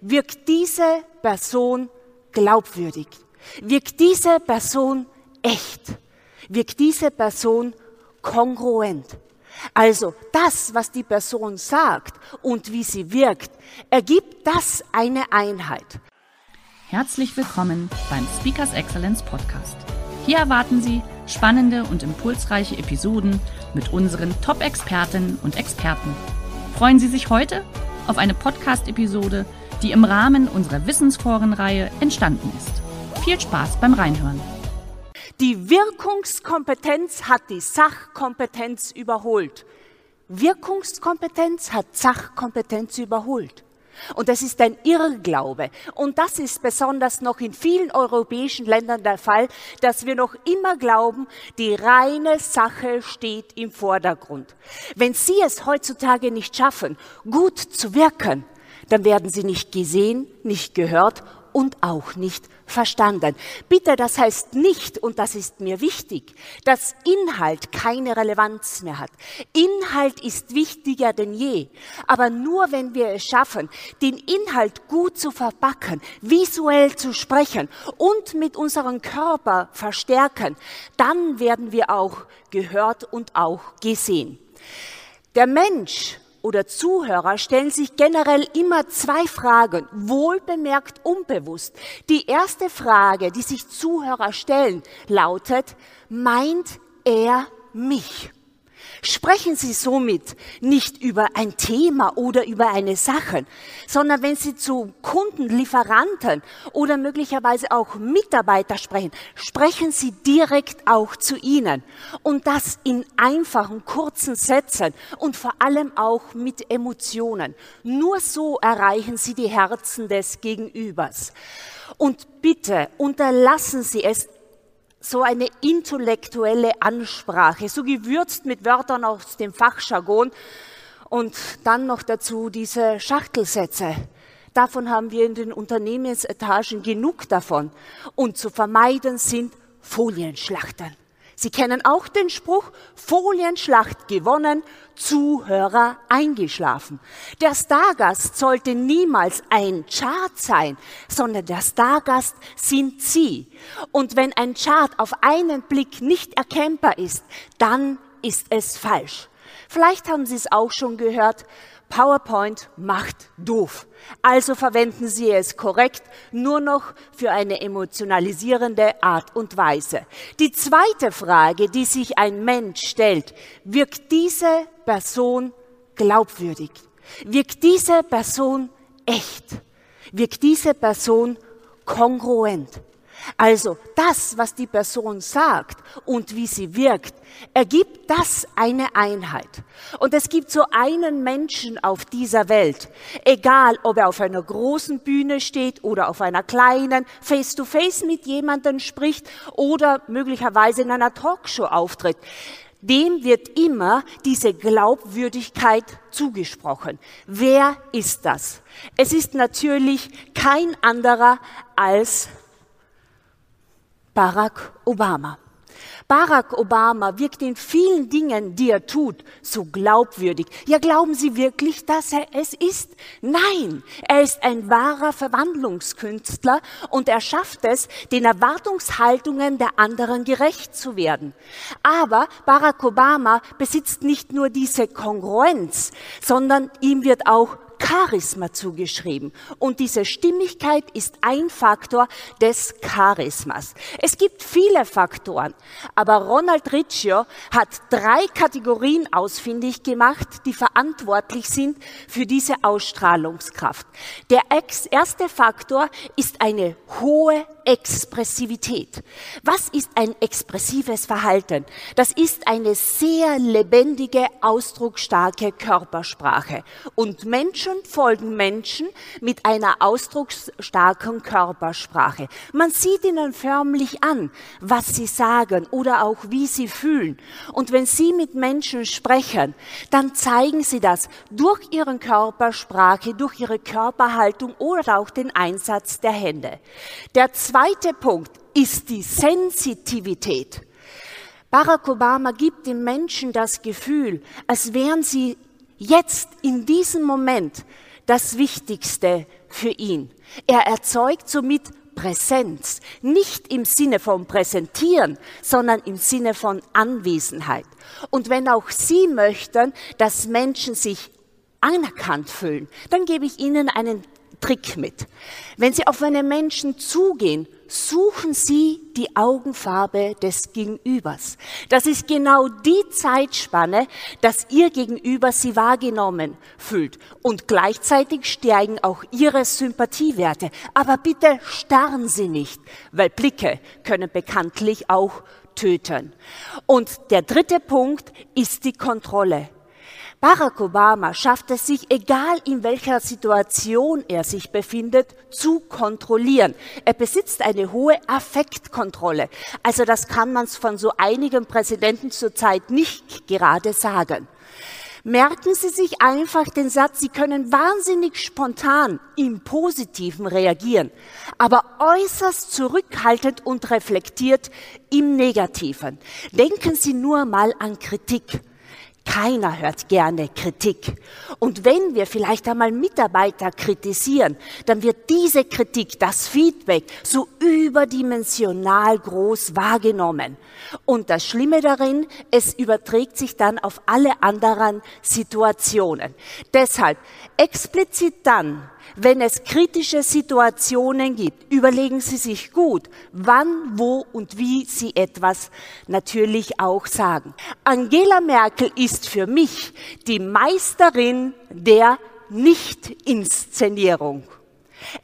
wirkt diese Person glaubwürdig? Wirkt diese Person echt? Wirkt diese Person kongruent? Also das, was die Person sagt und wie sie wirkt, ergibt das eine Einheit. Herzlich willkommen beim Speakers Excellence Podcast. Hier erwarten Sie spannende und impulsreiche Episoden mit unseren Top-Expertinnen und Experten. Freuen Sie sich heute auf eine Podcast-Episode die im Rahmen unserer Wissensforenreihe entstanden ist. Viel Spaß beim Reinhören. Die Wirkungskompetenz hat die Sachkompetenz überholt. Wirkungskompetenz hat Sachkompetenz überholt. Und das ist ein Irrglaube. Und das ist besonders noch in vielen europäischen Ländern der Fall, dass wir noch immer glauben, die reine Sache steht im Vordergrund. Wenn Sie es heutzutage nicht schaffen, gut zu wirken, dann werden sie nicht gesehen, nicht gehört und auch nicht verstanden. Bitte, das heißt nicht, und das ist mir wichtig, dass Inhalt keine Relevanz mehr hat. Inhalt ist wichtiger denn je. Aber nur wenn wir es schaffen, den Inhalt gut zu verpacken, visuell zu sprechen und mit unserem Körper verstärken, dann werden wir auch gehört und auch gesehen. Der Mensch oder Zuhörer stellen sich generell immer zwei Fragen, wohlbemerkt unbewusst. Die erste Frage, die sich Zuhörer stellen, lautet, meint er mich? Sprechen Sie somit nicht über ein Thema oder über eine Sache, sondern wenn Sie zu Kunden, Lieferanten oder möglicherweise auch Mitarbeiter sprechen, sprechen Sie direkt auch zu ihnen. Und das in einfachen, kurzen Sätzen und vor allem auch mit Emotionen. Nur so erreichen Sie die Herzen des Gegenübers. Und bitte unterlassen Sie es, so eine intellektuelle Ansprache, so gewürzt mit Wörtern aus dem Fachjargon und dann noch dazu diese Schachtelsätze. Davon haben wir in den Unternehmensetagen genug davon. Und zu vermeiden sind Folienschlachten. Sie kennen auch den Spruch, Folienschlacht gewonnen, Zuhörer eingeschlafen. Der Stargast sollte niemals ein Chart sein, sondern der Stargast sind Sie. Und wenn ein Chart auf einen Blick nicht erkennbar ist, dann ist es falsch. Vielleicht haben Sie es auch schon gehört, PowerPoint macht doof. Also verwenden Sie es korrekt, nur noch für eine emotionalisierende Art und Weise. Die zweite Frage, die sich ein Mensch stellt, wirkt diese Person glaubwürdig? Wirkt diese Person echt? Wirkt diese Person kongruent? Also das, was die Person sagt und wie sie wirkt, ergibt das eine Einheit. Und es gibt so einen Menschen auf dieser Welt, egal ob er auf einer großen Bühne steht oder auf einer kleinen, face-to-face -face mit jemandem spricht oder möglicherweise in einer Talkshow auftritt dem wird immer diese Glaubwürdigkeit zugesprochen. Wer ist das? Es ist natürlich kein anderer als Barack Obama. Barack Obama wirkt in vielen Dingen, die er tut, so glaubwürdig. Ja, glauben Sie wirklich, dass er es ist? Nein, er ist ein wahrer Verwandlungskünstler und er schafft es, den Erwartungshaltungen der anderen gerecht zu werden. Aber Barack Obama besitzt nicht nur diese Kongruenz, sondern ihm wird auch Charisma zugeschrieben. Und diese Stimmigkeit ist ein Faktor des Charismas. Es gibt viele Faktoren, aber Ronald Riccio hat drei Kategorien ausfindig gemacht, die verantwortlich sind für diese Ausstrahlungskraft. Der erste Faktor ist eine hohe Expressivität. Was ist ein expressives Verhalten? Das ist eine sehr lebendige, ausdrucksstarke Körpersprache. Und Menschen Menschen folgen Menschen mit einer ausdrucksstarken Körpersprache. Man sieht ihnen förmlich an, was sie sagen oder auch wie sie fühlen. Und wenn sie mit Menschen sprechen, dann zeigen sie das durch ihre Körpersprache, durch ihre Körperhaltung oder auch den Einsatz der Hände. Der zweite Punkt ist die Sensitivität. Barack Obama gibt den Menschen das Gefühl, als wären sie jetzt in diesem Moment das Wichtigste für ihn. Er erzeugt somit Präsenz, nicht im Sinne von Präsentieren, sondern im Sinne von Anwesenheit. Und wenn auch Sie möchten, dass Menschen sich anerkannt fühlen, dann gebe ich Ihnen einen Trick mit. Wenn Sie auf einen Menschen zugehen suchen Sie die Augenfarbe des Gegenübers. Das ist genau die Zeitspanne, dass Ihr Gegenüber Sie wahrgenommen fühlt. Und gleichzeitig steigen auch Ihre Sympathiewerte. Aber bitte starren Sie nicht, weil Blicke können bekanntlich auch töten. Und der dritte Punkt ist die Kontrolle. Barack Obama schafft es sich, egal in welcher Situation er sich befindet, zu kontrollieren. Er besitzt eine hohe Affektkontrolle. Also das kann man von so einigen Präsidenten zurzeit nicht gerade sagen. Merken Sie sich einfach den Satz, Sie können wahnsinnig spontan im Positiven reagieren, aber äußerst zurückhaltend und reflektiert im Negativen. Denken Sie nur mal an Kritik. Keiner hört gerne Kritik. Und wenn wir vielleicht einmal Mitarbeiter kritisieren, dann wird diese Kritik, das Feedback, so überdimensional groß wahrgenommen. Und das Schlimme darin, es überträgt sich dann auf alle anderen Situationen. Deshalb explizit dann, wenn es kritische Situationen gibt, überlegen Sie sich gut, wann, wo und wie Sie etwas natürlich auch sagen. Angela Merkel ist für mich die Meisterin der Nicht-Inszenierung.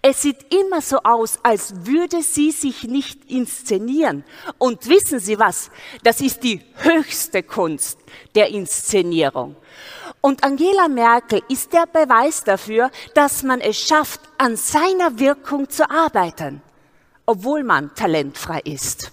Es sieht immer so aus, als würde sie sich nicht inszenieren. Und wissen Sie was? Das ist die höchste Kunst der Inszenierung. Und Angela Merkel ist der Beweis dafür, dass man es schafft, an seiner Wirkung zu arbeiten, obwohl man talentfrei ist.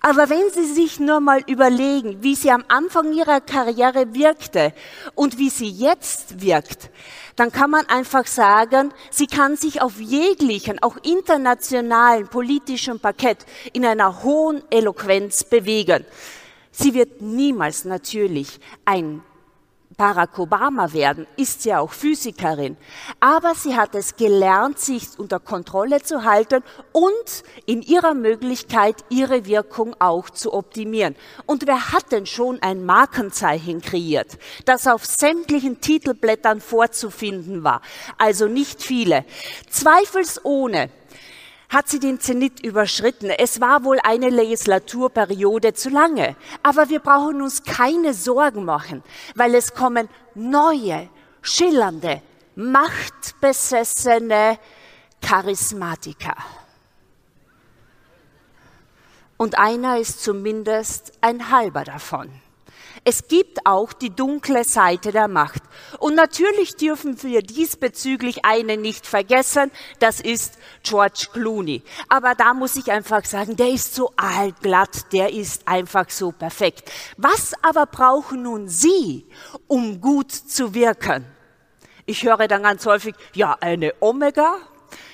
Aber wenn Sie sich nur mal überlegen, wie sie am Anfang ihrer Karriere wirkte und wie sie jetzt wirkt, dann kann man einfach sagen, sie kann sich auf jeglichen, auch internationalen politischen Parkett in einer hohen Eloquenz bewegen. Sie wird niemals natürlich ein Barack Obama werden, ist sie auch Physikerin. Aber sie hat es gelernt, sich unter Kontrolle zu halten und in ihrer Möglichkeit ihre Wirkung auch zu optimieren. Und wer hat denn schon ein Markenzeichen kreiert, das auf sämtlichen Titelblättern vorzufinden war? Also nicht viele. Zweifelsohne hat sie den Zenit überschritten. Es war wohl eine Legislaturperiode zu lange. Aber wir brauchen uns keine Sorgen machen, weil es kommen neue, schillernde, machtbesessene Charismatiker. Und einer ist zumindest ein halber davon. Es gibt auch die dunkle Seite der Macht. Und natürlich dürfen wir diesbezüglich einen nicht vergessen, das ist George Clooney. Aber da muss ich einfach sagen, der ist so allglatt, der ist einfach so perfekt. Was aber brauchen nun Sie, um gut zu wirken? Ich höre dann ganz häufig, ja, eine Omega,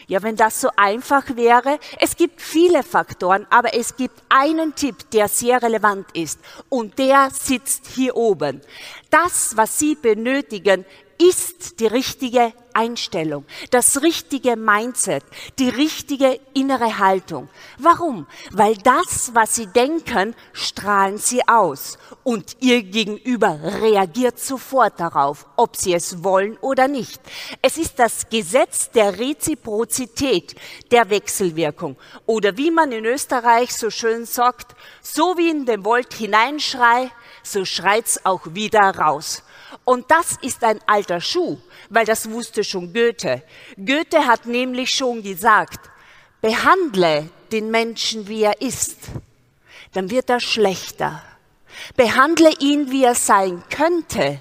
ja, wenn das so einfach wäre. Es gibt viele Faktoren, aber es gibt einen Tipp, der sehr relevant ist. Und der sitzt hier oben. Das, was Sie benötigen, ist die richtige Einstellung, das richtige Mindset, die richtige innere Haltung. Warum? Weil das, was sie denken, strahlen sie aus und ihr Gegenüber reagiert sofort darauf, ob sie es wollen oder nicht. Es ist das Gesetz der Reziprozität, der Wechselwirkung oder wie man in Österreich so schön sagt, so wie in den Wald hineinschrei, so schreit's auch wieder raus. Und das ist ein alter Schuh, weil das wusste schon Goethe. Goethe hat nämlich schon gesagt, behandle den Menschen, wie er ist, dann wird er schlechter. Behandle ihn, wie er sein könnte,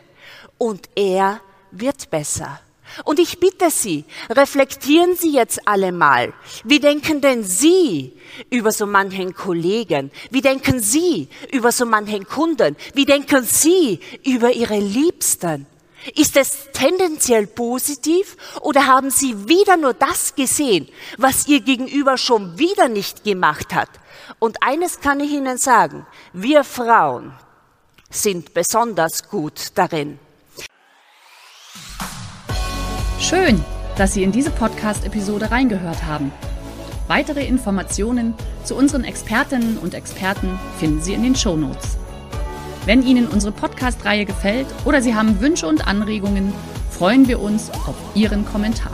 und er wird besser. Und ich bitte Sie, reflektieren Sie jetzt alle mal. Wie denken denn Sie über so manchen Kollegen? Wie denken Sie über so manchen Kunden? Wie denken Sie über Ihre Liebsten? Ist es tendenziell positiv oder haben Sie wieder nur das gesehen, was Ihr Gegenüber schon wieder nicht gemacht hat? Und eines kann ich Ihnen sagen, wir Frauen sind besonders gut darin. Schön, dass Sie in diese Podcast-Episode reingehört haben. Weitere Informationen zu unseren Expertinnen und Experten finden Sie in den Show Notes. Wenn Ihnen unsere Podcast-Reihe gefällt oder Sie haben Wünsche und Anregungen, freuen wir uns auf Ihren Kommentar.